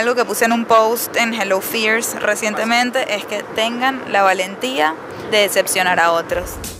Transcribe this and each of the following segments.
algo que puse en un post en Hello Fears recientemente es que tengan la valentía de decepcionar a otros.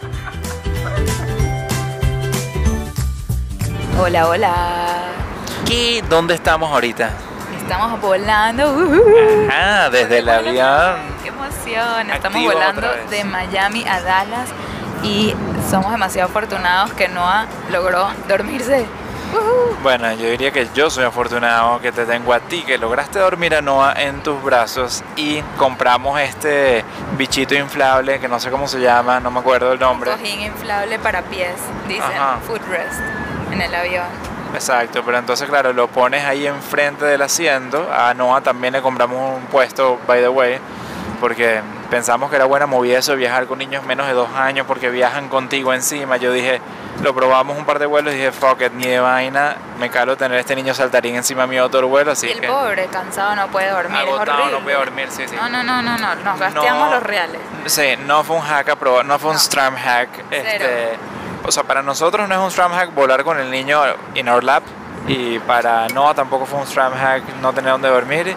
Hola, hola. ¿Qué? ¿Dónde estamos ahorita? Estamos volando. uh, Ah, desde el avión. ¡Qué emoción! Estamos volando de Miami a Dallas y somos demasiado afortunados que Noah logró dormirse. Bueno, yo diría que yo soy afortunado que te tengo a ti, que lograste dormir a Noah en tus brazos y compramos este bichito inflable que no sé cómo se llama, no me acuerdo el nombre. Cojín inflable para pies, dicen, Ajá. footrest, en el avión. Exacto, pero entonces claro, lo pones ahí enfrente del asiento. A Noah también le compramos un puesto, by the way, porque pensamos que era buena movida eso de viajar con niños menos de dos años porque viajan contigo encima. Yo dije, lo probamos un par de vuelos y dije, fuck it, ni de vaina, me calo tener este niño saltarín encima mío otro vuelo, así y el que... pobre, cansado, no puede dormir. es Agotado, horrible. no puede dormir, sí, sí. No, no, no, no, no, nos gasteamos No. los reales. Sí, no fue un hack no fue un No. stram hack. Cero. Este, o sea, para nosotros no es un stram hack volar con el niño in our lap. Y para Noah tampoco fue un stram hack no tener donde dormir.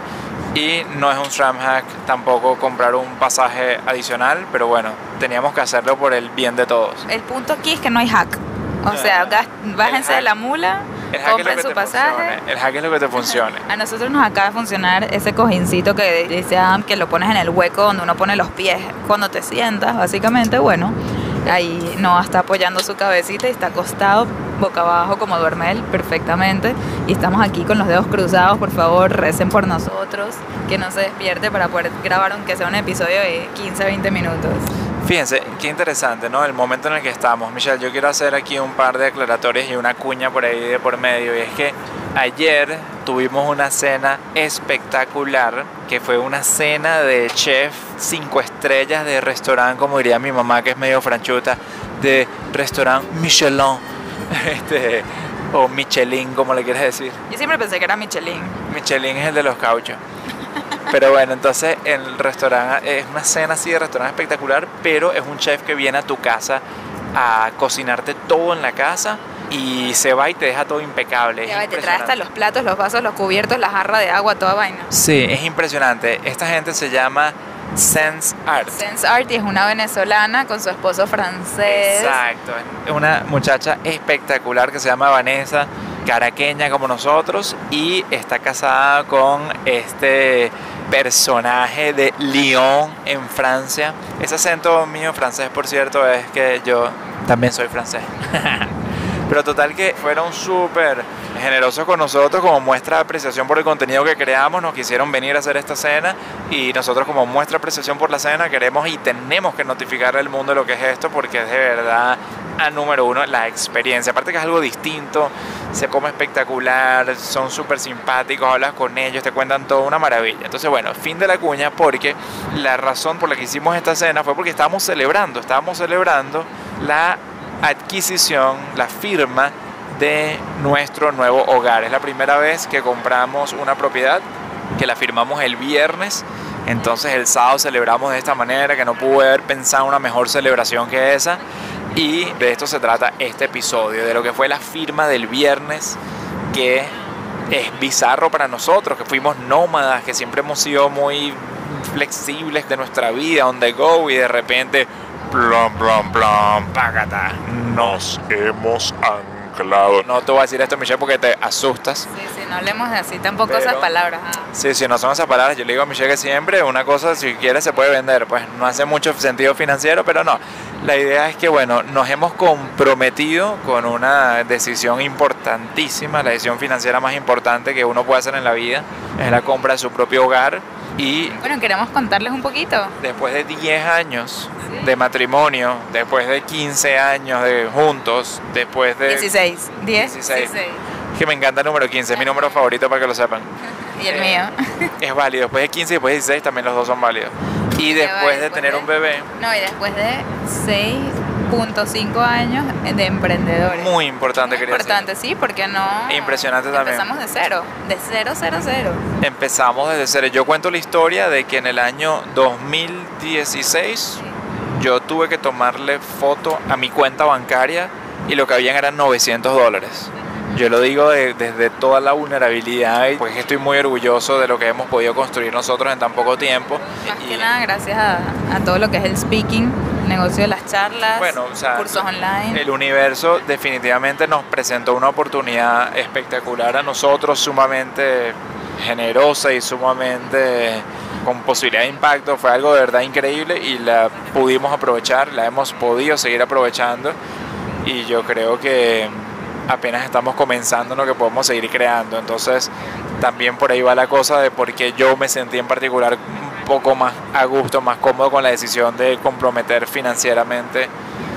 Y no es un stram hack tampoco comprar un pasaje adicional. Pero bueno, teníamos que hacerlo por el bien de todos. El punto aquí es que no hay hack. O sea, gas- bájense hack- de la mula, compren su pasaje. funcione. El hack es lo que te funcione. A nosotros nos acaba de funcionar ese cojincito que dice Adam que lo pones en el hueco donde uno pone los pies cuando te sientas, básicamente, bueno, ahí no está apoyando su cabecita y está acostado boca abajo como duerme él perfectamente y estamos aquí con los dedos cruzados, por favor, recen por nosotros, que no se despierte para poder grabar aunque sea un episodio de 15, 20 minutos. Fíjense, qué interesante, ¿no? El momento en el que estamos. Michelle, yo quiero hacer aquí un par de aclaratorios y una cuña por ahí de por medio. Y es que ayer tuvimos una cena espectacular, que fue una cena de chef cinco estrellas de restaurante, como diría mi mamá, que es medio franchuta, de restaurante Michelin, este, o Michelin, como le quieres decir. Yo siempre pensé que era Michelin. Michelin es el de los cauchos. Pero bueno, entonces el restaurante es una cena así de restaurante espectacular, pero es un chef que viene a tu casa a cocinarte todo en la casa y se va y te deja todo impecable. Ya te trae hasta los platos, los vasos, los cubiertos, la jarra de agua, toda vaina. Sí, es impresionante. Esta gente se llama Sense Art. Sense Arty es una venezolana con su esposo francés. Exacto, es una muchacha espectacular que se llama Vanessa, caraqueña como nosotros, y está casada con este personaje de Lyon en Francia. Ese acento mío francés, por cierto, es que yo también soy francés. Pero total que fueron súper generosos con nosotros como muestra de apreciación por el contenido que creamos, nos quisieron venir a hacer esta cena y nosotros como muestra de apreciación por la cena queremos y tenemos que notificarle al mundo lo que es esto porque es de verdad a número uno la experiencia. Aparte que es algo distinto, se come espectacular, son súper simpáticos, hablas con ellos, te cuentan todo una maravilla. Entonces bueno, fin de la cuña porque la razón por la que hicimos esta cena fue porque estábamos celebrando, estábamos celebrando la adquisición, la firma de nuestro nuevo hogar. Es la primera vez que compramos una propiedad que la firmamos el viernes. Entonces el sábado celebramos de esta manera, que no pude haber pensado una mejor celebración que esa. Y de esto se trata este episodio, de lo que fue la firma del viernes, que es bizarro para nosotros, que fuimos nómadas, que siempre hemos sido muy flexibles de nuestra vida, on the go, y de repente, plom, plom, plom, págata. Nos hemos claro. No te voy a decir esto, Michelle, porque te asustas. Sí, sí, no hablemos así tampoco Pero- esas palabras. ah. Sí, sí, no son esas palabras. Yo le digo a Michelle que siempre una cosa, si quiere, se puede vender. Pues no hace mucho sentido financiero, pero no. La idea es que, bueno, nos hemos comprometido con una decisión importantísima, la decisión financiera más importante que uno puede hacer en la vida, es la compra de su propio hogar. Y Bueno, queremos contarles un poquito. después de 10 años de matrimonio, después de 15 años de juntos, después de... 16, 10, 16. 16. Que me encanta el número 15, es mi número favorito para que lo sepan. Y el Eh, mío. Es válido, después de 15 y después de 16 también los dos son válidos. Y va, después de después tener de- un bebé, No, y después de 6.5 años de emprendedores. muy importante, Muy importante, sí, porque no. Impresionante también. Empezamos de cero, de cero, cero, cero. Empezamos desde cero. Yo cuento la historia de que en el año 2016 yo tuve que tomarle foto a mi cuenta bancaria y lo que habían eran 900 dólares. Yo lo digo de- desde toda la vulnerabilidad y pues estoy muy orgulloso de lo que hemos podido construir nosotros en tan poco tiempo. Más Y- que nada, gracias a, a todo lo que es el speaking, negocio de las charlas, Bueno, o sea, cursos online. El universo definitivamente nos presentó una oportunidad espectacular a nosotros, sumamente generosa y sumamente con posibilidad de impacto. Fue algo de verdad increíble y la pudimos aprovechar, la hemos podido seguir aprovechando y yo creo que apenas estamos comenzando lo que podemos seguir creando. Entonces también por ahí va la cosa de por qué yo me sentí en particular un poco más a gusto, más cómodo con la decisión de comprometer financieramente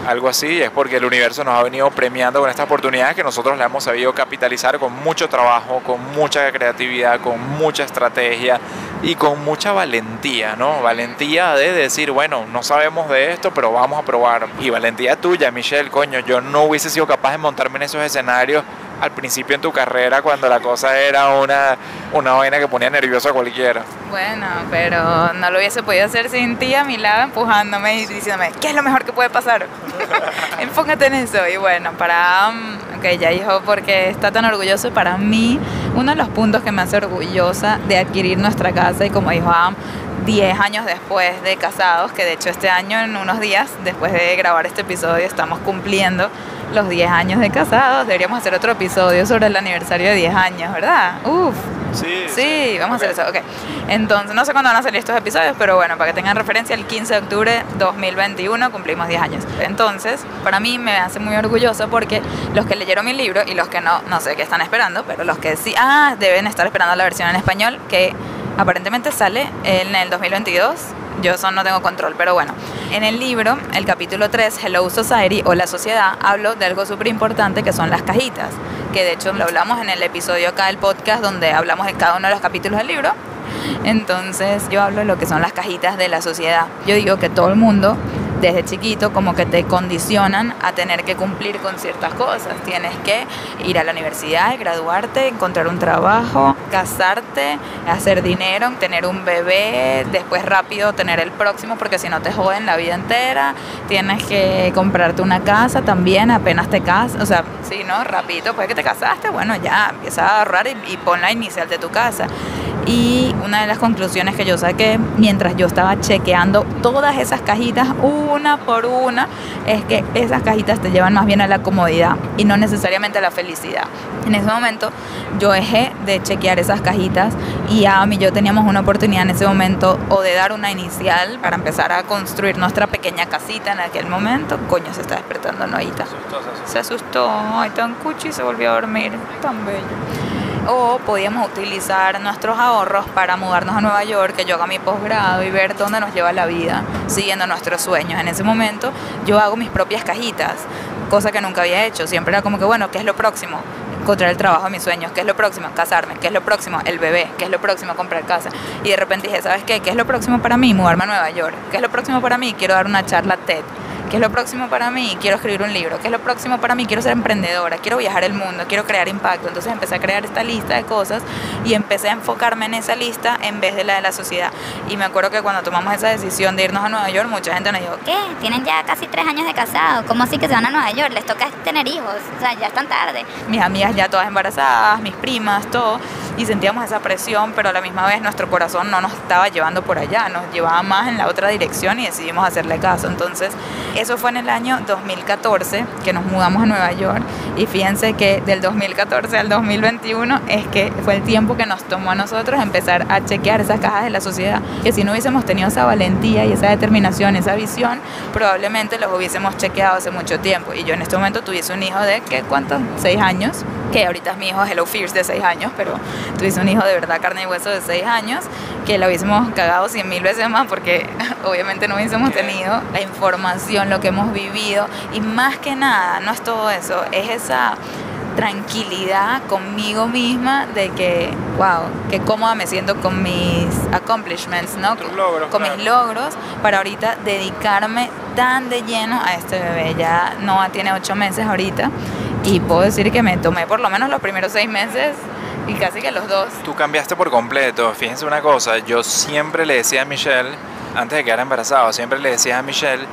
algo así, es porque el universo nos ha venido premiando con estas oportunidades que nosotros la hemos sabido capitalizar con mucho trabajo, con mucha creatividad, con mucha estrategia y con mucha valentía, ¿no? Valentía de decir, bueno, no sabemos de esto, pero vamos a probar. Y valentía tuya, Michelle, coño, yo no hubiese sido capaz de montarme en esos escenarios al principio en tu carrera cuando la cosa era una, una vaina que ponía nervioso a cualquiera. Bueno, pero no lo hubiese podido hacer sin ti a mi lado, empujándome y diciéndome, ¿qué es lo mejor que puede pasar? Enfócate en eso. Y bueno, para... um, ok, ya dijo porque está tan orgulloso. Para mí, uno de los puntos que me hace orgullosa de adquirir nuestra casa, y como dijo Am, 10 años después de casados, que de hecho este año, en unos días, después de grabar este episodio, estamos cumpliendo los 10 años de casados. Deberíamos hacer otro episodio sobre el aniversario de 10 años, ¿verdad? Uf. Sí, Sí, vamos a hacer eso, ok. Entonces, no sé cuándo van a salir estos episodios, pero bueno, para que tengan referencia, el 15 de octubre 2021 cumplimos 10 años. Entonces, para mí me hace muy orgulloso porque los que leyeron mi libro y los que no, no sé qué están esperando, pero los que sí, ah, deben estar esperando la versión en español que aparentemente sale en el 2022. Yo eso no tengo control, pero bueno. En el libro, el capítulo 3, Hello Society o la sociedad, hablo de algo súper importante que son las cajitas. Que de hecho lo hablamos en el episodio acá del podcast donde hablamos de cada uno de los capítulos del libro. Entonces yo hablo de lo que son las cajitas de la sociedad. Yo digo que todo el mundo desde chiquito como que te condicionan a tener que cumplir con ciertas cosas. Tienes que ir a la universidad, graduarte, encontrar un trabajo, casarte, hacer dinero, tener un bebé, después rápido tener el próximo porque si no te joden la vida entera. Tienes que comprarte una casa también apenas te casas. O sea, sí, ¿no? Rapidito, pues que te casaste, bueno, ya empieza a ahorrar y, pon la inicial de tu casa. Y una de las conclusiones que yo saqué mientras yo estaba chequeando todas esas cajitas una por una es que esas cajitas te llevan más bien a la comodidad y no necesariamente a la felicidad. En ese momento yo dejé de chequear esas cajitas y Adam y yo teníamos una oportunidad en ese momento o de dar una inicial para empezar a construir nuestra pequeña casita en aquel momento. Coño, se está despertando Noita. Se asustó, ay, tan cuchi, se volvió a dormir, tan bello. O podíamos utilizar nuestros ahorros para mudarnos a Nueva York, que yo haga mi posgrado y ver dónde nos lleva la vida, siguiendo nuestros sueños. En ese momento yo hago mis propias cajitas, cosa que nunca había hecho. Siempre era como que, bueno, ¿qué es lo próximo? encontrar el trabajo de mis sueños, ¿qué es lo próximo? Casarme, ¿qué es lo próximo? El bebé, ¿qué es lo próximo? Comprar casa. Y de repente dije, ¿sabes qué? ¿Qué es lo próximo para mí? Mudarme a Nueva York. ¿Qué es lo próximo para mí? Quiero dar una charla TED. ¿Qué es lo próximo para mí? Quiero escribir un libro. ¿Qué es lo próximo para mí? Quiero ser emprendedora, quiero viajar el mundo, quiero crear impacto. Entonces empecé a crear esta lista de cosas y empecé a enfocarme en esa lista en vez de la de la sociedad. Y me acuerdo que cuando tomamos esa decisión de irnos a Nueva York, mucha gente nos dijo, ¿Qué? Tienen ya casi tres años de casado. ¿Cómo así que se van a Nueva York? Les toca tener hijos. O sea, ya están tarde. mis amigas ya todas embarazadas, mis primas, todo. y sentíamos esa presión, pero a la misma vez nuestro corazón no nos estaba llevando por allá, nos llevaba más en la otra dirección y decidimos hacerle caso. Entonces, eso fue en el año 2014 que nos mudamos a Nueva York y fíjense que del 2014 al 2021 es que fue el tiempo que nos tomó a nosotros empezar a chequear esas cajas de la sociedad, que si no hubiésemos tenido esa valentía y esa determinación, esa visión, probablemente los hubiésemos chequeado hace mucho tiempo. Y yo en este momento tuviese un hijo de, ¿qué? ¿Cuántos? ¿Seis años? Que ahorita es mi hijo Hello Fierce de seis años, pero tuviese un hijo de verdad carne y hueso de seis años, que lo hubiésemos cagado cien mil veces más porque obviamente no hubiésemos tenido la información, lo que hemos vivido y más que nada, no es todo eso, es esa tranquilidad conmigo misma de que, wow, que cómoda me siento con mis accomplishments, ¿no? Tus logros, con claro. mis logros para ahorita dedicarme tan de lleno a este bebé. Ya Noah tiene ocho meses ahorita y puedo decir que me tomé por lo menos los primeros seis meses y casi que los dos. Tú cambiaste por completo. Fíjense una cosa, yo siempre le decía a Michelle, antes de quedar embarazado, siempre le decía a Michelle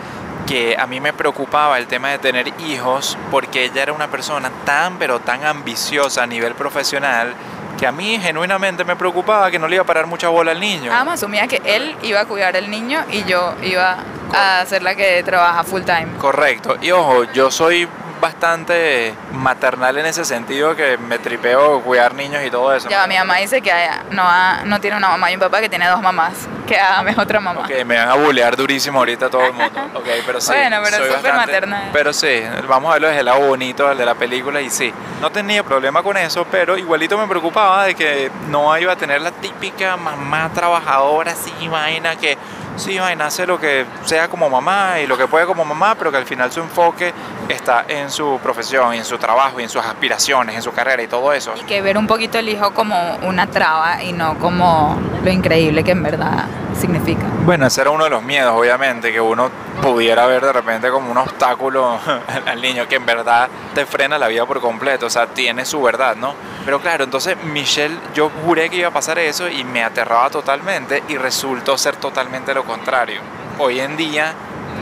que a mí me preocupaba el tema de tener hijos porque ella era una persona tan pero tan ambiciosa a nivel profesional que a mí genuinamente me preocupaba que no le iba a parar mucha bola al niño. Ama asumía que él iba a cuidar al niño y yo iba a ser la que trabaja full time. Correcto. Y ojo, yo soy bastante maternal en ese sentido que me tripeo cuidar niños y todo eso. Ya, mi mamá dice que no, ha- no tiene una mamá y un papá que tiene dos mamás. Que Adam es otra mamá. Ok, me van a bullear durísimo ahorita todo el mundo. Ok, pero sí. Bueno, pero soy es súper maternal. Pero sí, vamos a verlo desde el lado bonito, el de la película, y sí. No tenía problema con eso, pero igualito me preocupaba de que no iba a tener la típica mamá trabajadora, así, vaina, que sí, vaina, hace lo que sea como mamá y lo que puede como mamá, pero que al final su enfoque está en su profesión, en su trabajo, en sus aspiraciones, en su carrera y todo eso. Y que ver un poquito el hijo como una traba y no como lo increíble que en verdad significa. Bueno, ese era uno de los miedos, obviamente, que uno pudiera ver de repente como un obstáculo al niño que en verdad te frena la vida por completo, o sea, tiene su verdad, ¿no? Pero claro, entonces Michelle, yo juré que iba a pasar eso y me aterraba totalmente y resultó ser totalmente lo contrario. Hoy en día,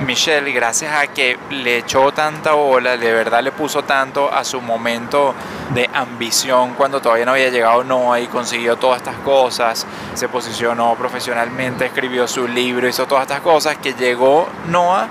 Michelle, gracias a que le echó tanta bola, de verdad le puso tanto a su momento de ambición cuando todavía no había llegado Noah y consiguió todas estas cosas, se posicionó profesionalmente, escribió su libro, hizo todas estas cosas, que llegó Noah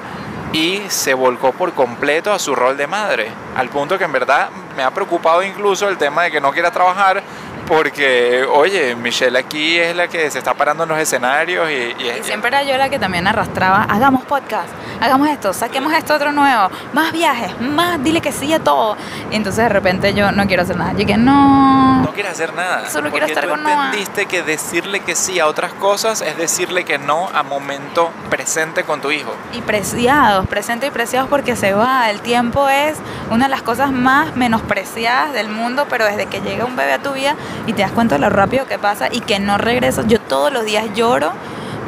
y se volcó por completo a su rol de madre, al punto que en verdad me ha preocupado incluso el tema de que no quiera trabajar. Porque, oye, Michelle aquí es la que se está parando en los escenarios y, siempre era yo la que también arrastraba, hagamos podcast, hagamos esto, saquemos esto otro nuevo, más viajes, más, dile que sí a todo. Y entonces de repente yo no quiero hacer nada. Yo que no. No quieres hacer nada. Solo quiero estar tú con Noah. entendiste que decirle que sí a otras cosas es decirle que no a momento presente con tu hijo. Y preciados, presentes y preciados porque se va. El tiempo es una de las cosas más menospreciadas del mundo, pero desde que llega un bebé a tu vida y te das cuenta de lo rápido que pasa y que no regresas. Yo todos los días lloro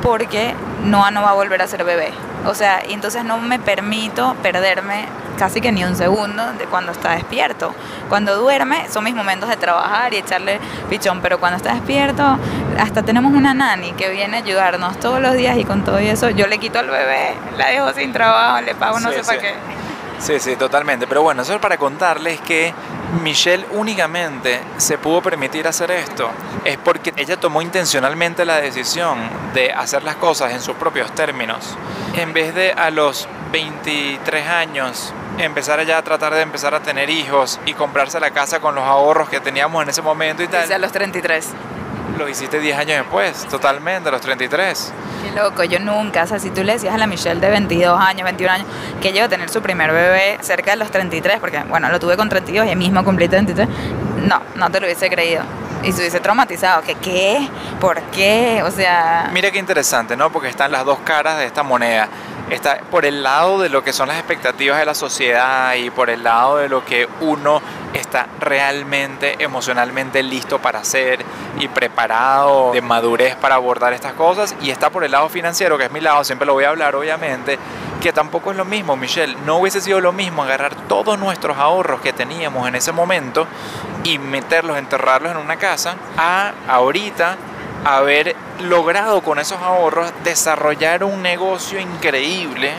porque Noah no va a volver a ser bebé. O sea, y entonces no me permito perderme casi que ni un segundo de cuando está despierto. Cuando duerme son mis momentos de trabajar y echarle pichón, pero cuando está despierto, hasta tenemos una nani que viene a ayudarnos todos los días y con todo eso yo le quito al bebé, la dejo sin trabajo, le pago no Sí, sé para qué. Sí, sí, totalmente. Pero bueno, eso es para contarles que Michelle únicamente se pudo permitir hacer esto. Es porque ella tomó intencionalmente la decisión de hacer las cosas en sus propios términos. En vez de a los 23 años empezar ya a tratar de empezar a tener hijos y comprarse la casa con los ahorros que teníamos en ese momento y tal. Dice a los 33. Lo hiciste 10 años después, totalmente, a los 33. Qué loco, yo nunca, o sea, si tú le decías a la Michelle de 22 años, 21 años, que llegó a tener su primer bebé cerca de los 33, porque bueno, lo tuve con 32 y ahí mismo cumplí 33, no, no te lo hubiese creído. Y se hubiese traumatizado, que qué, por qué, o sea... Mira qué interesante, ¿no? Porque están las dos caras de esta moneda. Está por el lado de lo que son las expectativas de la sociedad y por el lado de lo que uno está realmente emocionalmente listo para hacer y preparado de madurez para abordar estas cosas. Y está por el lado financiero, que es mi lado, siempre lo voy a hablar, obviamente, que tampoco es lo mismo, Michelle. No hubiese sido lo mismo agarrar todos nuestros ahorros que teníamos en ese momento y meterlos, enterrarlos en una casa, a ahorita haber logrado con esos ahorros desarrollar un negocio increíble,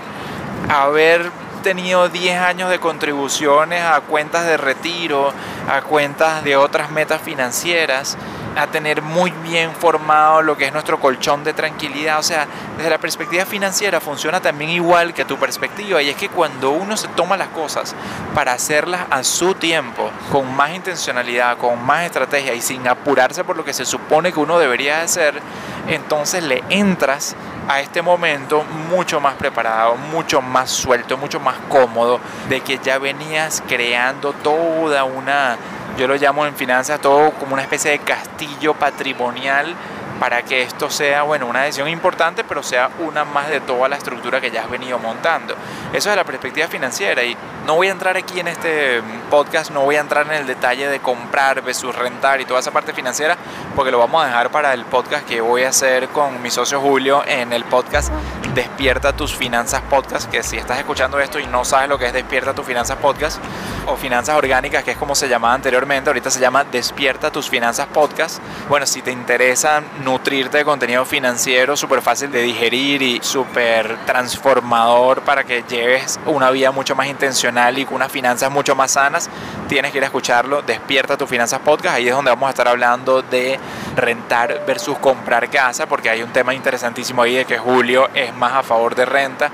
haber tenido 10 años de contribuciones a cuentas de retiro, a cuentas de otras metas financieras a tener muy bien formado lo que es nuestro colchón de tranquilidad. O sea, desde la perspectiva financiera funciona también igual que tu perspectiva. Y es que cuando uno se toma las cosas para hacerlas a su tiempo, con más intencionalidad, con más estrategia y sin apurarse por lo que se supone que uno debería hacer, entonces le entras a este momento mucho más preparado, mucho más suelto, mucho más cómodo, de que ya venías creando toda una, yo lo llamo en finanzas todo como una especie de castillo patrimonial para que esto sea, bueno, una decisión importante, pero sea una más de toda la estructura que ya has venido montando. Eso es la perspectiva financiera y no voy a entrar aquí en este podcast, no voy a entrar en el detalle de comprar versus rentar y toda esa parte financiera, porque lo vamos a dejar para el podcast que voy a hacer con mi socio Julio en el podcast Despierta tus finanzas podcast, que si estás escuchando esto y no sabes lo que es Despierta tus finanzas podcast o finanzas orgánicas, que es como se llamaba anteriormente, ahorita se llama Despierta tus finanzas podcast. Bueno, si te interesa nutrirte de contenido financiero súper fácil de digerir y súper transformador para que lleves una vida mucho más intencional y con unas finanzas mucho más sanas, tienes que ir a escucharlo. Despierta tus finanzas podcast. Ahí es donde vamos a estar hablando de rentar versus comprar casa, porque hay un tema interesantísimo ahí de que Julio es más a favor de renta.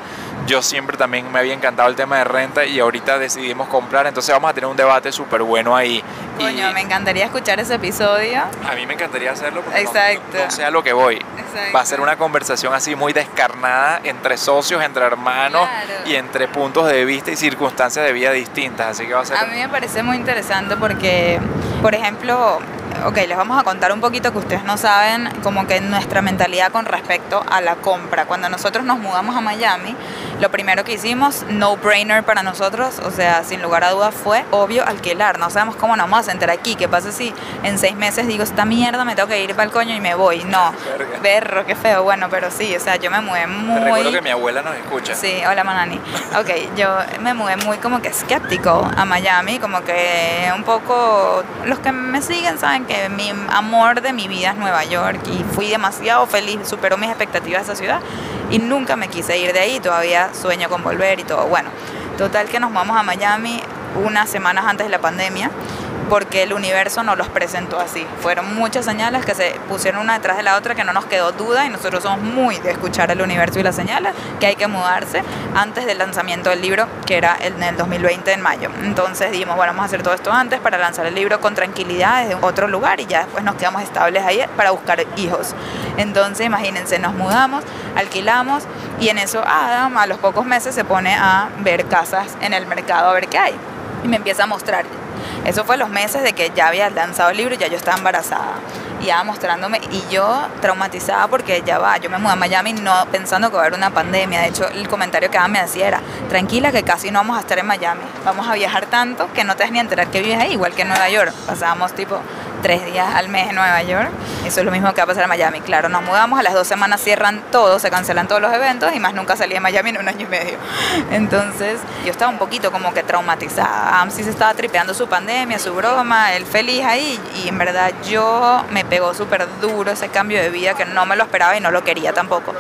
Yo siempre también me había encantado el tema de renta y ahorita decidimos comprar, entonces vamos a tener un debate súper bueno ahí. Coño, Y me encantaría escuchar ese episodio. a mí me encantaría hacerlo porque no- Exacto. no, no sé a lo que voy. Exacto. Va a ser una conversación así muy descarnada entre socios, entre hermanos Claro. y entre puntos de vista y circunstancias de vida distintas. Así que va a ser... A mí me parece muy interesante porque, por ejemplo, ok, les vamos a contar un poquito que ustedes no saben, como que nuestra mentalidad con respecto a la compra. Cuando nosotros nos mudamos a Miami, lo primero que hicimos, no brainer para nosotros, o sea, sin lugar a dudas, fue obvio alquilar. No sabemos cómo nos vamos a sentar aquí. ¿Qué pasa si en seis meses digo, esta mierda me tengo que ir para el coño y me voy? No, Verga. berro, qué feo. Bueno, pero sí, o sea, yo me mudé Te muy. recuerdo que mi abuela nos escucha. Sí, hola Manani. Ok, yo me mudé muy como que escéptico a Miami, como que un poco, los que me siguen saben mi amor de mi vida es Nueva York y fui demasiado feliz, superó mis expectativas esa ciudad y nunca me quise ir de ahí, todavía sueño con volver y todo. Bueno, total que nos vamos a Miami unas semanas antes de la pandemia porque el universo nos los presentó así. Fueron muchas señales que se pusieron una detrás de la otra que no nos quedó duda y nosotros somos muy de escuchar el universo y las señales que hay que mudarse antes del lanzamiento del libro que era en el 2020 en mayo. Entonces dijimos, bueno, vamos a hacer todo esto antes para lanzar el libro con tranquilidad desde otro lugar y ya después nos quedamos estables ahí para buscar hijos. Entonces imagínense, nos mudamos, alquilamos y en eso Adam a los pocos meses se pone a ver casas en el mercado a ver qué hay y me empieza a mostrar eso fue los meses de que ya había lanzado el libro y ya yo estaba embarazada. Y ya mostrándome, y yo traumatizada porque ya va, yo me mudé a Miami no pensando que iba a haber una pandemia. De hecho, el comentario que Adam me hacía era, tranquila que casi no vamos a estar en Miami. Vamos a viajar tanto que no te vas ni a enterar que vives ahí, igual que en Nueva York. Pasábamos tipo tres días al mes en Nueva York. Eso es lo mismo que va a pasar en Miami. Claro, nos mudamos, a las dos semanas cierran todo, se cancelan todos los eventos y más nunca salí de Miami en un año y medio. Entonces, yo estaba un poquito como que traumatizada. Adam sí se estaba tripeando su pandemia, su broma, él feliz ahí. Y en verdad yo me pegó súper duro ese cambio de vida que no me lo esperaba y no lo quería tampoco.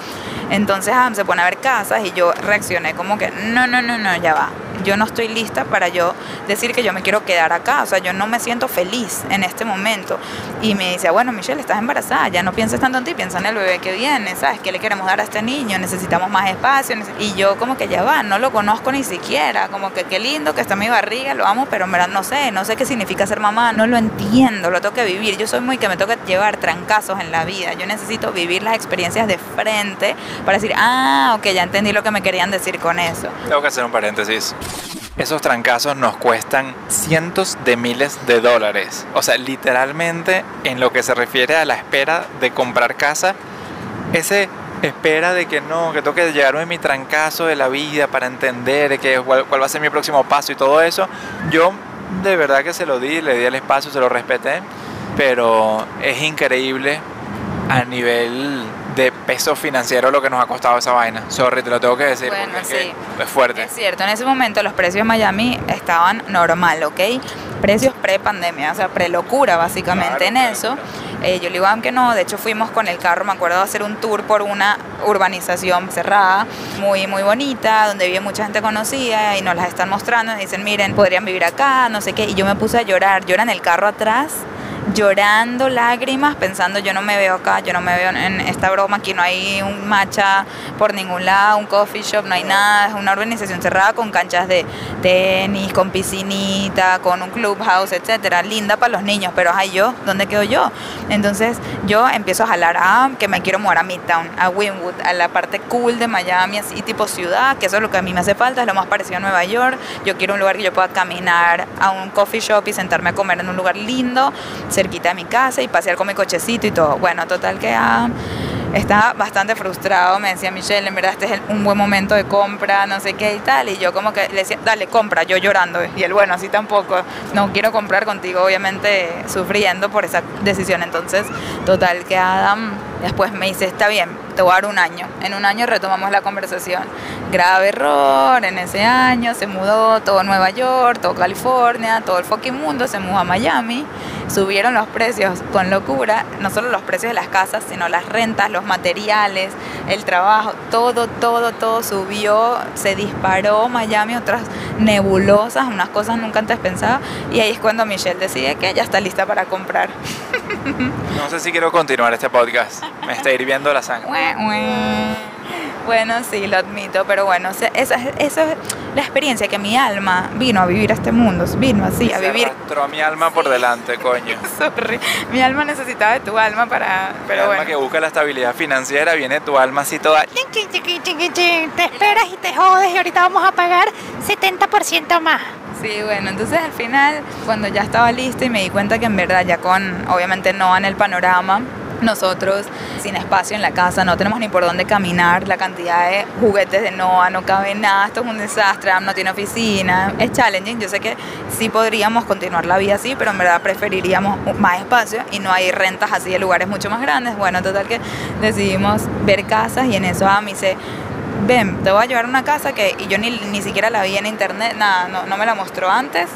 Entonces Adam se pone a ver casas y yo reaccioné como que, no, no, no, no, ya va. Yo no estoy lista para yo decir que yo me quiero quedar acá. O sea, yo no me siento feliz en este momento. Y me dice, bueno, Michelle, estás embarazada, ya no pienses tanto en ti, piensa en el bebé que viene, ¿sabes? ¿Qué le queremos dar a este niño? Necesitamos más espacio. Y yo como que ya va, no lo conozco ni siquiera. Como que qué lindo que está mi barriga, lo amo, pero en verdad no sé, no sé qué significa ser mamá, no lo entiendo, lo tengo que vivir. Yo soy muy que me toca llevar trancazos en la vida. Yo necesito vivir las experiencias de frente para decir, ah, ok, ya entendí lo que me querían decir con eso. Tengo que hacer un paréntesis. Esos trancazos nos cuestan cientos de miles de dólares. O sea, literalmente en lo que se refiere a la espera de comprar casa, ese espera de que no, que tengo que llegarme mi trancazo de la vida para entender que, cuál, cuál va a ser mi próximo paso y todo eso, yo de verdad que se lo di, le di el espacio, se lo respeté, pero es increíble a nivel de peso financiero lo que nos ha costado esa vaina. Sorry, te lo tengo que decir. Bueno, porque es que sí. es fuerte. Es cierto, en ese momento los precios en Miami estaban normal, ¿ok? Precios pre-pandemia, o sea, pre-locura básicamente Claro, en eso. Eh, yo le digo, aunque no, de hecho fuimos con el carro, me acuerdo de hacer un tour por una urbanización cerrada, muy, muy bonita, donde vive mucha gente conocida y nos las están mostrando, nos dicen, miren, podrían vivir acá, no sé qué, y yo me puse a llorar, llora en el carro atrás llorando lágrimas, pensando yo no me veo acá, yo no me veo en esta broma, aquí no hay un matcha por ningún lado, un coffee shop, no hay nada, es una organización cerrada con canchas de tenis, con piscinita, con un clubhouse, etcétera, linda para los niños, pero ay yo, ¿dónde quedo yo? Entonces yo empiezo a jalar a que me quiero mover a Midtown, a Wynwood, a la parte cool de Miami, así tipo ciudad, que eso es lo que a mí me hace falta, es lo más parecido a Nueva York, yo quiero un lugar que yo pueda caminar a un coffee shop y sentarme a comer en un lugar lindo, cerquita de mi casa y pasear con mi cochecito y todo. Bueno, total que ah, estaba bastante frustrado, me decía Michelle, en verdad este es un buen momento de compra, no sé qué y tal, y yo como que le decía, dale, compra, yo llorando, y él, bueno, así tampoco, no quiero comprar contigo, obviamente sufriendo por esa decisión, entonces, total que Adam después me dice, está bien, te voy a dar un año, en un año retomamos la conversación, grave error, en ese año se mudó todo Nueva York, todo California, todo el fucking mundo se mudó a Miami, subieron los precios con locura, no solo los precios de las casas, sino las rentas, los materiales, el trabajo, todo, todo, todo subió, se disparó Miami, otras nebulosas, unas cosas nunca antes pensadas, y ahí es cuando Michelle decide que ya está lista para comprar. No sé si quiero continuar este podcast. Me está hirviendo la sangre. Ue, ue. Bueno, sí, lo admito, pero bueno, esa, esa es la experiencia que mi alma vino a vivir a este mundo, vino así, a Se vivir. arrastró a mi alma por delante, coño. Sorry, mi alma necesitaba de tu alma para... Mi Pero alma bueno. que busca la estabilidad financiera, viene tu alma así toda... Te esperas y te jodes y ahorita vamos a pagar 70% más. Sí, bueno, entonces al final, cuando ya estaba lista y me di cuenta que en verdad ya con, obviamente no en el panorama, nosotros sin espacio en la casa, no tenemos ni por dónde caminar, la cantidad de juguetes de Noah, no cabe nada, esto es un desastre, no tiene oficina, es challenging, yo sé que sí podríamos continuar la vida así, pero en verdad preferiríamos más espacio y no hay rentas así de lugares mucho más grandes, bueno, total que decidimos ver casas y en eso Am me dice, ven, te voy a llevar a una casa que y yo ni, ni siquiera la vi en internet, nada, no, no me la mostró antes.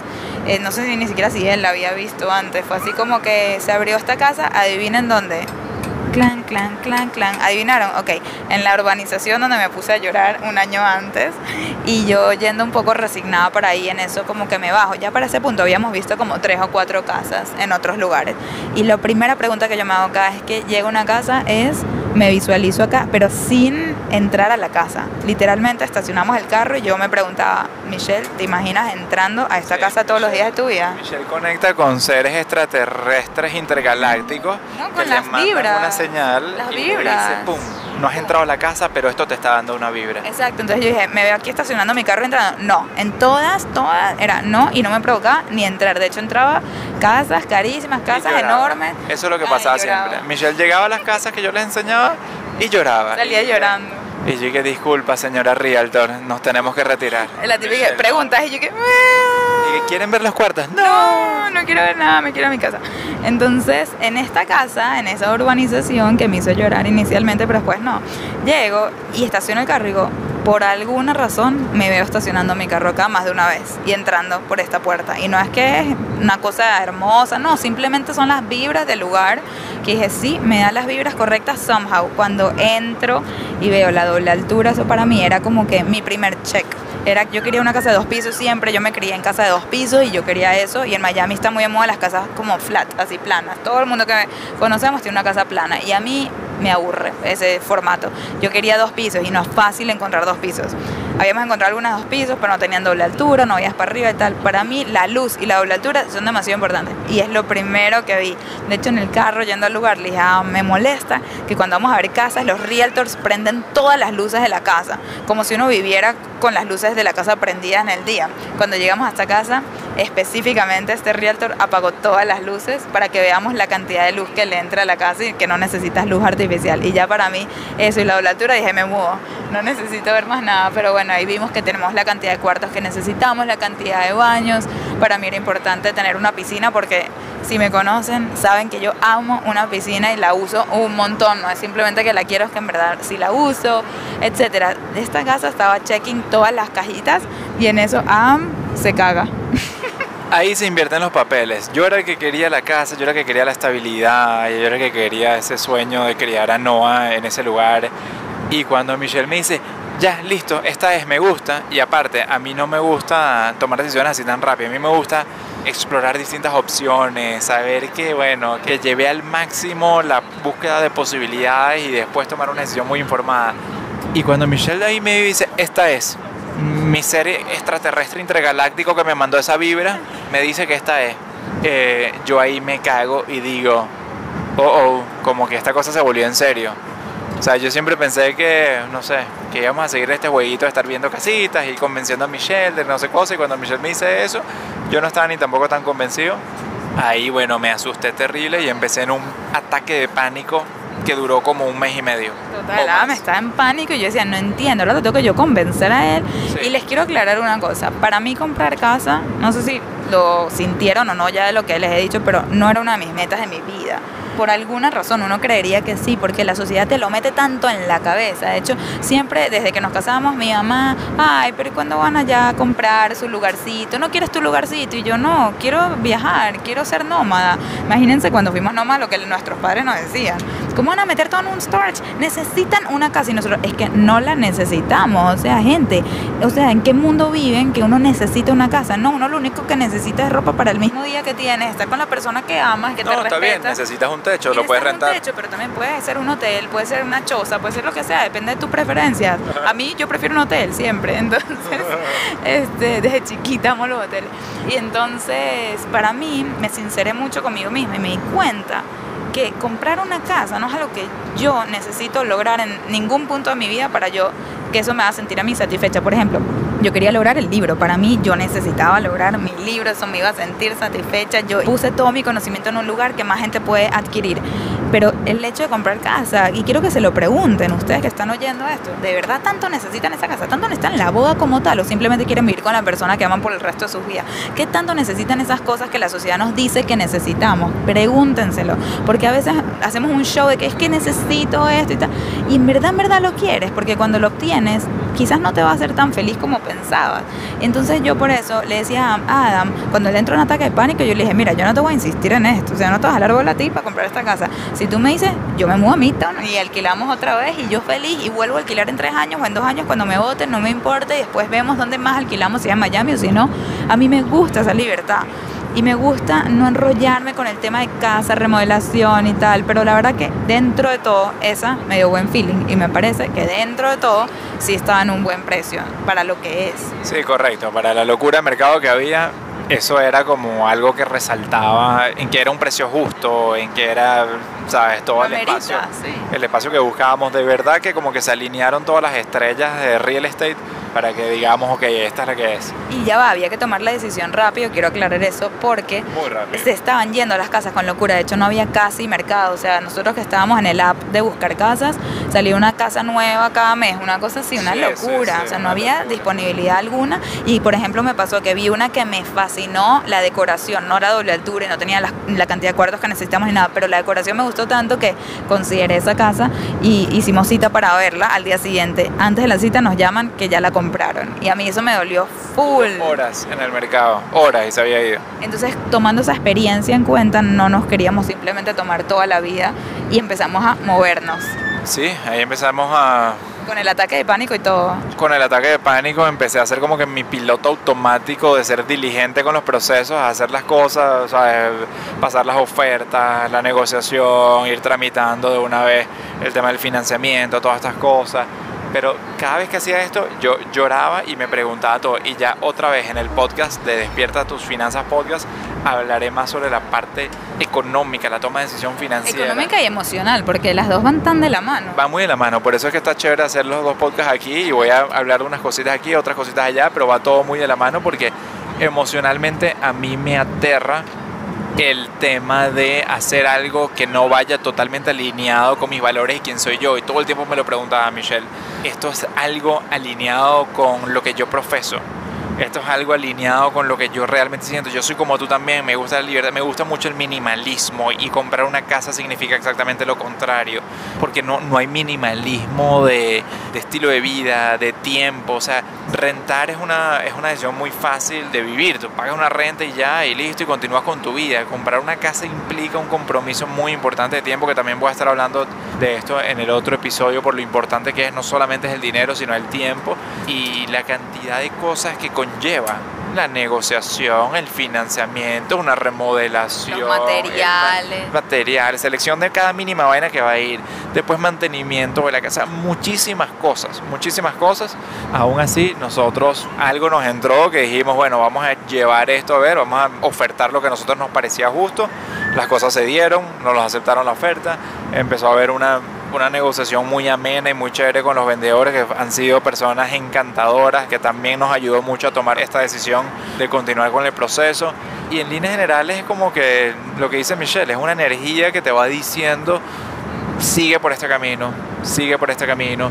Eh, no sé ni siquiera si él la había visto antes. Fue así como que se abrió esta casa, adivinen dónde. Clan, clan, clan, clan. ¿Adivinaron? Ok. En la urbanización donde me puse a llorar un año antes y yo yendo un poco resignada para ahí en eso como que me bajo. Ya para ese punto habíamos visto como tres o cuatro casas en otros lugares. Y la primera pregunta que yo me hago acá es que llega a una casa es, me visualizo acá, pero sin entrar a la casa. Literalmente estacionamos el carro y yo me preguntaba, Michelle, ¿te imaginas entrando a esta Sí, casa todos los días de tu vida? Michelle conecta con seres extraterrestres intergalácticos No, con que las mandan vibras, señal las y vibras. dice, pum, no has entrado a la casa, pero esto te está dando una vibra. Exacto, entonces yo dije, me veo aquí estacionando mi carro entrando. No, en todas, todas era no y no me provocaba ni entrar. De hecho, entraba casas carísimas, casas enormes. Eso es lo que Ay, pasaba siempre. Michelle llegaba a las casas que yo les enseñaba y lloraba. Salía llorando. Y yo dije, disculpa, señora Realtor, nos tenemos que retirar. La típica preguntas y yo que... ¿Y que quieren ver los cuartos? No. No, no quiero ver nada, me quiero a mi casa. Entonces, en esta casa, en esa urbanización que me hizo llorar inicialmente, pero después no, llego y estaciono el carro y digo, por alguna razón me veo estacionando mi carro acá más de una vez y entrando por esta puerta. Y no es que es una cosa hermosa, no, simplemente son las vibras del lugar que dije, sí, me da las vibras correctas somehow. Cuando entro y veo la doble altura, eso para mí era como que mi primer check. Era, yo quería una casa de dos pisos siempre, yo me crié en casa de dos pisos y yo quería eso. Y en Miami está muy de moda las casas como flat, así planas. Todo el mundo que conocemos tiene una casa plana y a mí me aburre ese formato. Yo quería dos pisos y no es fácil encontrar dos pisos. Habíamos encontrado algunas dos pisos, pero no tenían doble altura, no veías para arriba y tal. Para mí la luz y la doble altura son demasiado importantes y es lo primero que vi. De hecho, en el carro yendo al lugar le ah, me molesta que cuando vamos a ver casas, los realtors prenden todas las luces de la casa, como si uno viviera con las luces de la casa prendidas en el día. Cuando llegamos a esta casa, específicamente este realtor apagó todas las luces para que veamos la cantidad de luz que le entra a la casa y que no necesitas luz artificial. Y ya para mí, eso y la doble altura, dije, me mudo, no necesito ver más nada. Pero bueno, ahí vimos que tenemos la cantidad de cuartos que necesitamos, la cantidad de baños. Para mí era importante tener una piscina porque si me conocen, saben que yo amo una piscina y la uso un montón. No es simplemente que la quiero, es que en verdad sí la uso. De esta casa estaba checking todas las cajitas y en eso Am se caga. Ahí se invierten los papeles. Yo era el que quería la casa, yo era el que quería la estabilidad, yo era el que quería ese sueño de criar a Noah en ese lugar. Y cuando Michelle me dice, ya, listo, esta es, me gusta, y aparte, a mí no me gusta tomar decisiones así tan rápido, a mí me gusta explorar distintas opciones, saber que, bueno, que llevé al máximo la búsqueda de posibilidades y después tomar una decisión muy informada. Y cuando Michelle ahí me dice, esta es mi ser extraterrestre intergaláctico que me mandó esa vibra, me dice que esta es, eh, yo ahí me cago y digo, oh, oh, como que esta cosa se volvió en serio. O sea, yo siempre pensé que, no sé, que íbamos a seguir este jueguito de estar viendo casitas y convenciendo a Michelle de no sé cosa. Y cuando Michelle me dice eso, yo no estaba ni tampoco tan convencido. Ahí, bueno, me asusté terrible y empecé en un ataque de pánico que duró como un mes y medio. Total, ah, me estaba en pánico y yo decía, no entiendo, ahora tengo que yo convencer a él. Sí. Y les quiero aclarar una cosa, para mí comprar casa, no sé si lo sintieron o no ya de lo que les he dicho, pero no era una de mis metas de mi vida. Por alguna razón uno creería que sí, porque la sociedad te lo mete tanto en la cabeza. De hecho, siempre desde que nos casamos, mi mamá, ay, pero ¿y cuándo van allá a comprar su lugarcito? ¿No quieres tu lugarcito? Y yo, no, quiero viajar, quiero ser nómada. Imagínense cuando fuimos nómadas lo que nuestros padres nos decían. ¿Cómo van a meter todo en un storage? Necesitan una casa y nosotros, es que no la necesitamos. O sea, gente, o sea, ¿en qué mundo viven que uno necesita una casa? No, uno lo único que necesita es ropa para el mismo día que tienes, estar con la persona que amas, que te No, está bien, respeta. necesitas un techo, lo puedes necesitas un rentar. techo, pero también puede ser un hotel, puede ser una choza, puede ser lo que sea, depende de tus preferencias. A mí yo prefiero un hotel siempre, entonces este, desde chiquita amo los hoteles. Y entonces para mí me sinceré mucho conmigo misma y me di cuenta que comprar una casa no es algo que yo necesito lograr en ningún punto de mi vida para yo que eso me haga sentir a mí satisfecha. Por ejemplo, yo quería lograr el libro. Para mí, yo necesitaba lograr mi libro. Eso me iba a sentir satisfecha. Yo puse todo mi conocimiento en un lugar que más gente puede adquirir. Pero el hecho de comprar casa, y quiero que se lo pregunten ustedes que están oyendo esto, ¿de verdad tanto necesitan esa casa? ¿Tanto necesitan la boda como tal? ¿O simplemente quieren vivir con la persona que aman por el resto de sus vidas? ¿Qué tanto necesitan esas cosas que la sociedad nos dice que necesitamos? Pregúntenselo. Porque a veces hacemos un show de que es que necesito esto y tal. Y en verdad, en verdad lo quieres. Porque cuando lo obtienes, quizás no te va a hacer tan feliz como pensabas. Entonces yo por eso le decía a Adam, cuando le entró un ataque de pánico, yo le dije, mira, yo no te voy a insistir en esto. O sea, no te vas a jalar bola a ti para comprar esta casa. Si tú me dices, yo me mudo a Midtown y alquilamos otra vez y yo feliz y vuelvo a alquilar en tres años o en dos años cuando me voten, no me importa y después vemos dónde más alquilamos, si es Miami o si no. A mí me gusta esa libertad. Y me gusta no enrollarme con el tema de casa, remodelación y tal, pero la verdad que dentro de todo, esa me dio buen feeling y me parece que dentro de todo sí estaba en un buen precio para lo que es. Sí, correcto. Para la locura de mercado que había, eso era como algo que resaltaba en que era un precio justo, en que era, sabes, todo el espacio. sí. El espacio que buscábamos. De verdad que como que se alinearon todas las estrellas de real estate para que digamos, ok, esta es la que es. Y ya va, había que tomar la decisión rápido, quiero aclarar eso, porque se estaban yendo a las casas con locura. De hecho, no había casi mercado. O sea, nosotros que estábamos en el app de buscar casas, salía una casa nueva cada mes, una cosa así, una Sí, locura. sí, sí, o sea, no había locura. disponibilidad alguna. Y, por ejemplo, me pasó que vi una que me fascinó, la decoración. No era doble altura y no tenía la, la cantidad de cuartos que necesitamos ni nada, pero la decoración me gustó tanto que consideré esa casa y hicimos cita para verla al día siguiente. Antes de la cita nos llaman que ya la compraron. Y a mí eso me dolió full. Horas en el mercado, horas y se había ido. Entonces, tomando esa experiencia en cuenta, no nos queríamos simplemente tomar toda la vida y empezamos a movernos Sí, ahí empezamos a, con el ataque de pánico y todo. con el ataque de pánico empecé a hacer como que mi piloto automático de ser diligente con los procesos, a hacer las cosas, ¿sabes? pasar las ofertas, la negociación, ir tramitando de una vez el tema del financiamiento, todas estas cosas. Pero cada vez que hacía esto, yo lloraba y me preguntaba todo. Y ya otra vez en el podcast de Despierta tus Finanzas Podcast, hablaré más sobre la parte económica, la toma de decisión financiera. Económica y emocional, porque las dos van tan de la mano. Va muy de la mano, por eso es que está chévere hacer los dos podcasts aquí y voy a hablar de unas cositas aquí, otras cositas allá, pero va todo muy de la mano porque emocionalmente a mí me aterra el tema de hacer algo que no vaya totalmente alineado con mis valores y quién soy yo. Y todo el tiempo me lo preguntaba Michelle, ¿esto es algo alineado con lo que yo profeso? Esto es algo alineado con lo que yo realmente siento. Yo soy como tú también, me gusta la libertad, me gusta mucho el minimalismo y comprar una casa significa exactamente lo contrario, porque no, no hay minimalismo de, de estilo de vida, de tiempo. O sea, rentar es una, es una decisión muy fácil de vivir. Tú pagas una renta y ya, y listo, y continúas con tu vida. Comprar una casa implica un compromiso muy importante de tiempo, que también voy a estar hablando de esto en el otro episodio, por lo importante que es, no solamente es el dinero, sino el tiempo y la cantidad de cosas que conlleva la negociación, el financiamiento, una remodelación, Los materiales. el ma- material, selección de cada mínima vaina que va a ir, después mantenimiento de la casa, muchísimas cosas, muchísimas cosas. Aún así, nosotros algo nos entró que dijimos, bueno, vamos a llevar esto a ver, vamos a ofertar lo que a nosotros nos parecía justo. Las cosas se dieron, nos los aceptaron la oferta, empezó a haber una una negociación muy amena y muy chévere con los vendedores que han sido personas encantadoras que también nos ayudó mucho a tomar esta decisión de continuar con el proceso. Y en líneas generales es como que lo que dice Michelle es una energía que te va diciendo sigue por este camino sigue por este camino.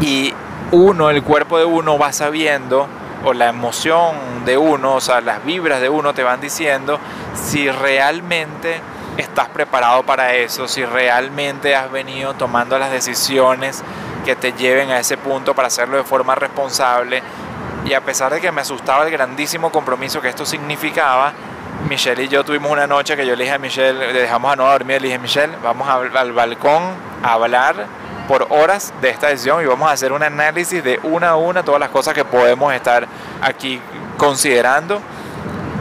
Y uno el cuerpo de uno va sabiendo o la emoción de uno o sea las vibras de uno te van diciendo si realmente estás preparado para eso, si realmente has venido tomando las decisiones que te lleven a ese punto para hacerlo de forma responsable. Y a pesar de que me asustaba el grandísimo compromiso que esto significaba, Michelle y yo tuvimos una noche que yo le dije a Michelle, le dejamos a no dormir, le dije, Michelle, vamos al balcón a hablar por horas de esta decisión y vamos a hacer un análisis de una a una todas las cosas que podemos estar aquí considerando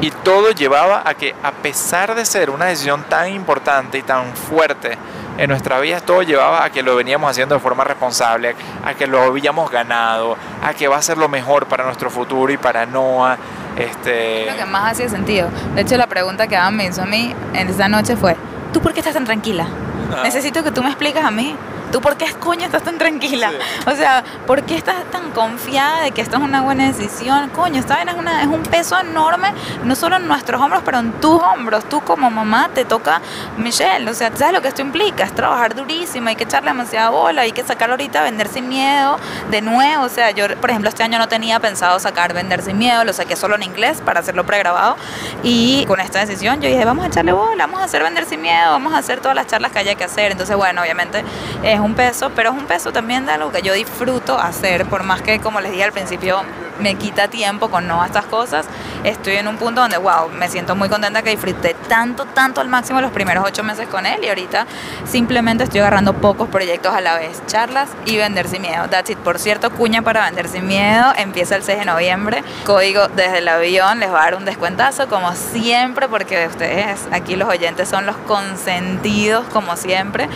y todo llevaba a que a pesar de ser una decisión tan importante y tan fuerte en nuestra vida, todo llevaba a que lo veníamos haciendo de forma responsable, a que lo habíamos ganado, a que va a ser lo mejor para nuestro futuro y para Noah. Este, Lo que más hacía sentido. De hecho, la pregunta que Adam me hizo a mí en esa noche fue, ¿tú por qué estás tan tranquila? Ah. Necesito que tú me expliques a mí. ¿Tú por qué coño estás tan tranquila? O sea, ¿por qué estás tan confiada de que esto es una buena decisión? Coño, esta es, una, es un peso enorme, no solo en nuestros hombros, pero en tus hombros. Tú como mamá te toca, Michelle, o sea, ¿sabes lo que esto implica? Es trabajar durísimo, hay que echarle demasiada bola, hay que sacar ahorita Vender Sin Miedo de nuevo. O sea, yo, por ejemplo, este año no tenía pensado sacar Vender Sin Miedo, lo saqué solo en inglés para hacerlo pregrabado. Y con esta decisión yo dije, vamos a echarle bola, vamos a hacer Vender Sin Miedo, vamos a hacer todas las charlas que haya que hacer. Entonces, bueno, obviamente es un peso, pero es un peso también de algo que yo disfruto hacer, por más que, como les dije al principio, me quita tiempo con no estas cosas. Estoy en un punto donde, wow, me siento muy contenta que disfruté tanto, tanto al máximo los primeros ocho meses con él y ahorita simplemente estoy agarrando pocos proyectos a la vez, charlas y vender sin miedo. That's it. Por cierto, cuña para vender sin miedo empieza el 6 de noviembre. Código desde el avión les va a dar un descuentazo como siempre porque ustedes aquí los oyentes son los consentidos como siempre.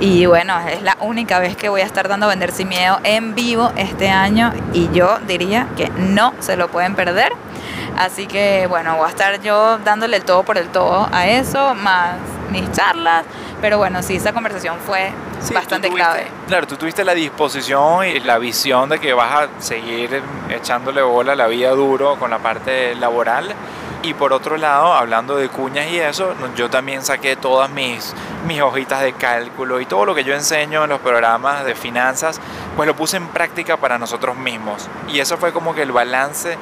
Y bueno, es la única vez que voy a estar dando vender sin miedo en vivo este año y yo diría que no se lo pueden perder. Así que bueno, voy a estar yo dándole el todo por el todo a eso, más mis charlas. Pero bueno, sí, esa conversación fue Sí, bastante tuviste- clave. Claro, tú tuviste la disposición y la visión de que vas a seguir echándole bola a la vida duro con la parte laboral. Y por otro lado, hablando de cuñas y eso, yo también saqué todas mis, mis hojitas de cálculo y todo lo que yo enseño en los programas de finanzas, pues lo puse en práctica para nosotros mismos. Y eso fue como que el balance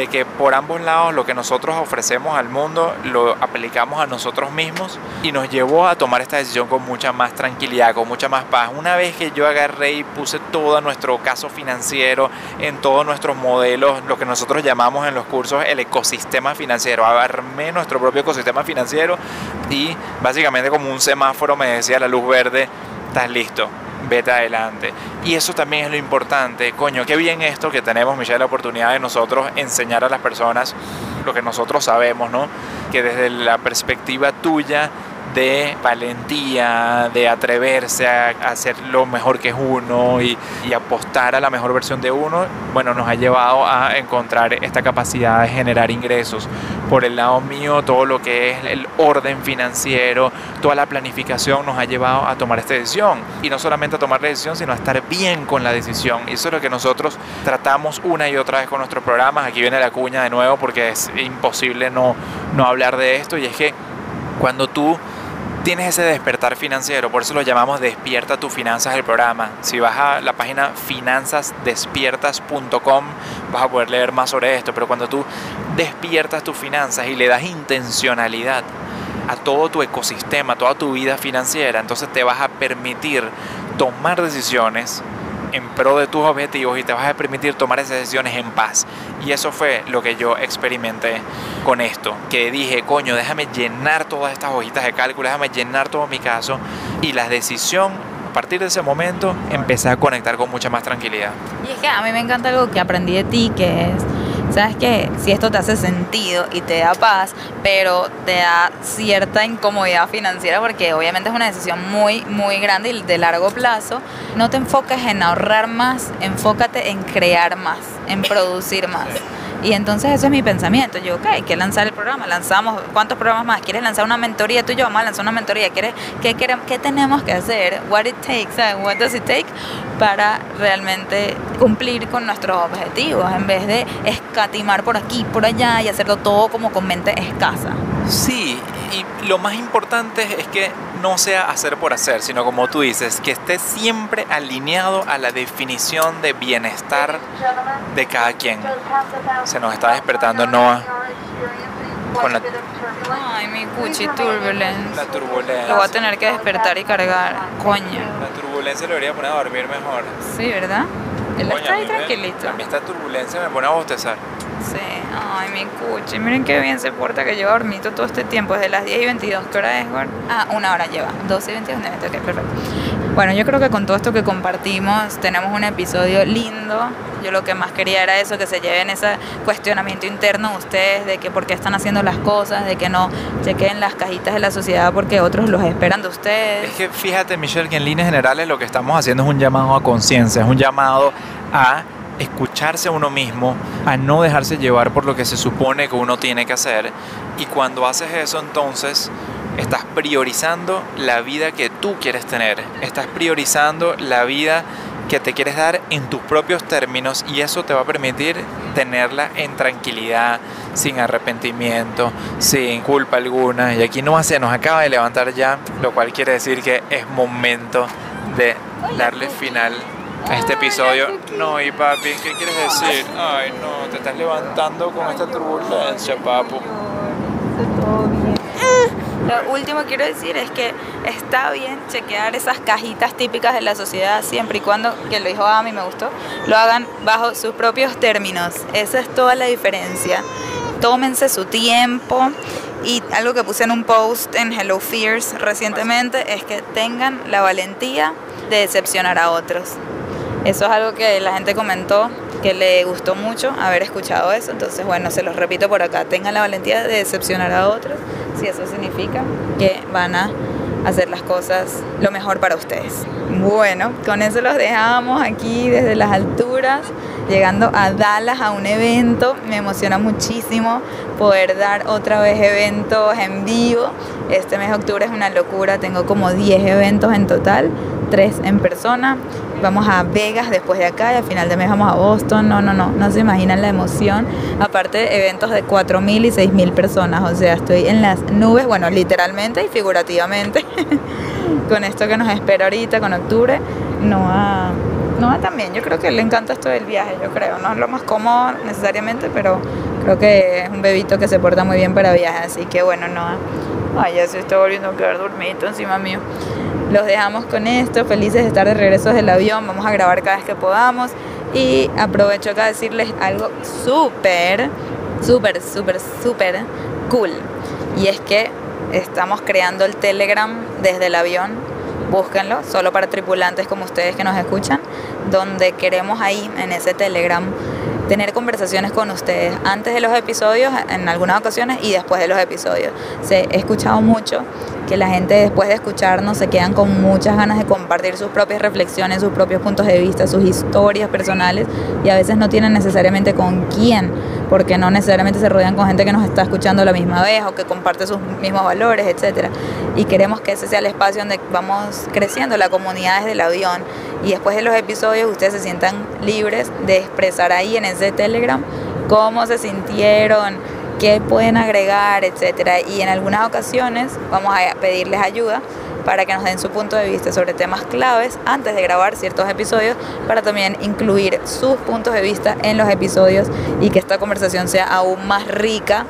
de que por ambos lados lo que nosotros ofrecemos al mundo lo aplicamos a nosotros mismos y nos llevó a tomar esta decisión con mucha más tranquilidad, con mucha más paz. Una vez que yo agarré y puse todo nuestro caso financiero en todos nuestros modelos, lo que nosotros llamamos en los cursos el ecosistema financiero, armé nuestro propio ecosistema financiero y básicamente como un semáforo me decía la luz verde, estás listo, vete adelante. Y eso también es lo importante, coño, qué bien esto que tenemos, Michelle, la oportunidad de nosotros enseñar a las personas lo que nosotros sabemos, ¿no? Que desde la perspectiva tuya de valentía, de atreverse a hacer lo mejor que es uno y, apostar a la mejor versión de uno, bueno, nos ha llevado a encontrar esta capacidad de generar ingresos. Por el lado mío, todo lo que es el orden financiero, toda la planificación nos ha llevado a tomar esta decisión. Y no solamente a tomar la decisión, sino a estar bien con la decisión. Y eso es lo que nosotros tratamos una y otra vez con nuestros programas. Aquí viene la cuña de nuevo porque es imposible no, no hablar de esto. Y es que cuando tú tienes ese despertar financiero, por eso lo llamamos Despierta tu Finanzas el programa. Si vas a la página finanzasdespiertas.com vas a poder leer más sobre esto, pero cuando tú despiertas tus finanzas y le das intencionalidad a todo tu ecosistema, a toda tu vida financiera, entonces te vas a permitir tomar decisiones en pro de tus objetivos y te vas a permitir tomar esas decisiones en paz. Y eso fue lo que yo experimenté con esto, que dije, coño, déjame llenar todas estas hojitas de cálculo, déjame llenar todo mi caso y la decisión, a partir de ese momento, empecé a conectar con mucha más tranquilidad. Y es que a mí me encanta algo que aprendí de ti, que es sabes que si esto te hace sentido y te da paz, pero te da cierta incomodidad financiera porque obviamente es una decisión muy, muy grande y de largo plazo, no te enfoques en ahorrar más, enfócate en crear más, en producir más. Y entonces ese es mi pensamiento. Yo, ok, hay que lanzar el programa. Lanzamos, ¿cuántos programas más? ¿Quieres lanzar una mentoría? Tú y yo vamos a lanzar una mentoría. ¿Quieres, qué, queremos, ¿Qué tenemos que hacer? What it takes, ¿sabes? what does it take para realmente cumplir con nuestros objetivos en vez de escatimar por aquí, por allá y hacerlo todo como con mente escasa. Sí, y lo más importante es que no sea hacer por hacer, sino como tú dices, que esté siempre alineado a la definición de bienestar de cada quien. Se nos está despertando Noah con la, Ay, mi cuchi turbulence. la turbulencia. Lo voy a tener que despertar y cargar. Coño. La turbulencia lo debería poner a dormir mejor. Sí, ¿verdad? Él Coño, está ahí tranquilito. A mí esta turbulencia me pone a bostezar. Sí, ay, mi cuchi. Miren qué bien se porta que lleva dormito todo este tiempo, desde las 10 y 22. ¿Qué hora es, Gord? Ah, una hora lleva. 12 y 22 minutos. Ok, perfecto. Bueno, yo creo que con todo esto que compartimos, tenemos un episodio lindo. Yo lo que más quería era eso, que se lleven ese cuestionamiento interno ustedes de que por qué están haciendo las cosas, de que no chequen las cajitas de la sociedad porque otros los esperan de ustedes. Es que fíjate, Michelle, que en líneas generales lo que estamos haciendo es un llamado a conciencia, es un llamado a escucharse a uno mismo, a no dejarse llevar por lo que se supone que uno tiene que hacer. Y cuando haces eso, entonces estás priorizando la vida que tú quieres tener, estás priorizando la vida que te quieres dar en tus propios términos y eso te va a permitir tenerla en tranquilidad, sin arrepentimiento, sin culpa alguna. Y aquí no se nos acaba de levantar ya, lo cual quiere decir que es momento de darle final a este episodio. No, y papi, ¿qué quieres decir? Ay, no, te estás levantando con esta turbulencia, papu. Lo último que quiero decir es que está bien chequear esas cajitas típicas de la sociedad siempre y cuando, que lo dijo Ami, me gustó, lo hagan bajo sus propios términos. Esa es toda la diferencia. Tómense su tiempo y algo que puse en un post en Hello Fears recientemente es que tengan la valentía de decepcionar a otros. Eso es algo que la gente comentó que le gustó mucho haber escuchado eso. Entonces, bueno, se los repito por acá. Tengan la valentía de decepcionar a otros, si eso significa que van a hacer las cosas lo mejor para ustedes. Bueno, con eso los dejamos aquí desde las alturas, llegando a Dallas a un evento. Me emociona muchísimo poder dar otra vez eventos en vivo. Este mes de octubre es una locura, tengo como 10 eventos en total, 3 en persona. Vamos a Vegas después de acá y al final de mes vamos a Boston. No, no, no, no se imaginan la emoción. Aparte, eventos de 4.000 y 6.000 personas. O sea, estoy en las nubes, bueno, literalmente y figurativamente, con esto que nos espera ahorita, con octubre. Noah, Noah también, yo creo que le encanta esto del viaje, yo creo. No es lo más cómodo necesariamente, pero creo que es un bebito que se porta muy bien para viajes. Así que bueno, Noah. Ay, ya se está volviendo a quedar dormidito encima mío. Los dejamos con esto, felices de estar de regreso del avión. Vamos a grabar cada vez que podamos. Y aprovecho acá a decirles algo súper, súper, súper, súper cool. Y es que estamos creando el Telegram desde el avión. Búsquenlo, solo para tripulantes como ustedes que nos escuchan, donde queremos ahí, en ese Telegram, tener conversaciones con ustedes antes de los episodios, en algunas ocasiones, y después de los episodios. Se, he escuchado mucho que la gente después de escucharnos se quedan con muchas ganas de compartir sus propias reflexiones, sus propios puntos de vista, sus historias personales, y a veces no tienen necesariamente con quién, porque no necesariamente se rodean con gente que nos está escuchando la misma vez o que comparte sus mismos valores, etcétera. Y queremos que ese sea el espacio donde vamos creciendo, la comunidad desde el avión. Y después de los episodios ustedes se sientan libres de expresar ahí en ese Telegram cómo se sintieron, qué pueden agregar, etcétera. Y en algunas ocasiones vamos a pedirles ayuda para que nos den su punto de vista sobre temas claves antes de grabar ciertos episodios, para también incluir sus puntos de vista en los episodios y que esta conversación sea aún más rica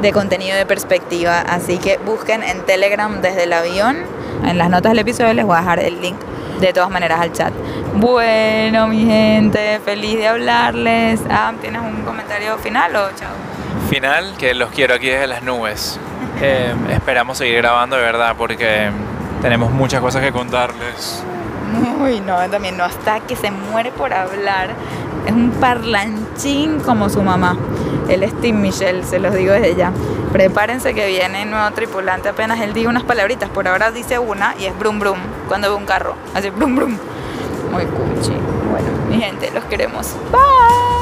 de contenido de perspectiva. Así que busquen en Telegram desde el avión. En las notas del episodio les voy a dejar el link de todas maneras al chat. Bueno, mi gente, feliz de hablarles. Ah, ¿tienes un comentario final o chao? Final, que los quiero aquí desde las nubes. Eh, esperamos seguir grabando de verdad porque tenemos muchas cosas que contarles. Uy, no, también no, hasta que se muere por hablar. Es un parlanchín como su mamá. Él es Tim Michelle, se los digo desde ya. Prepárense que viene nuevo tripulante apenas él diga unas palabritas. Por ahora dice una y es brum brum cuando ve un carro. Así brum brum. Muy cuchi. Bueno, mi gente, los queremos. Bye.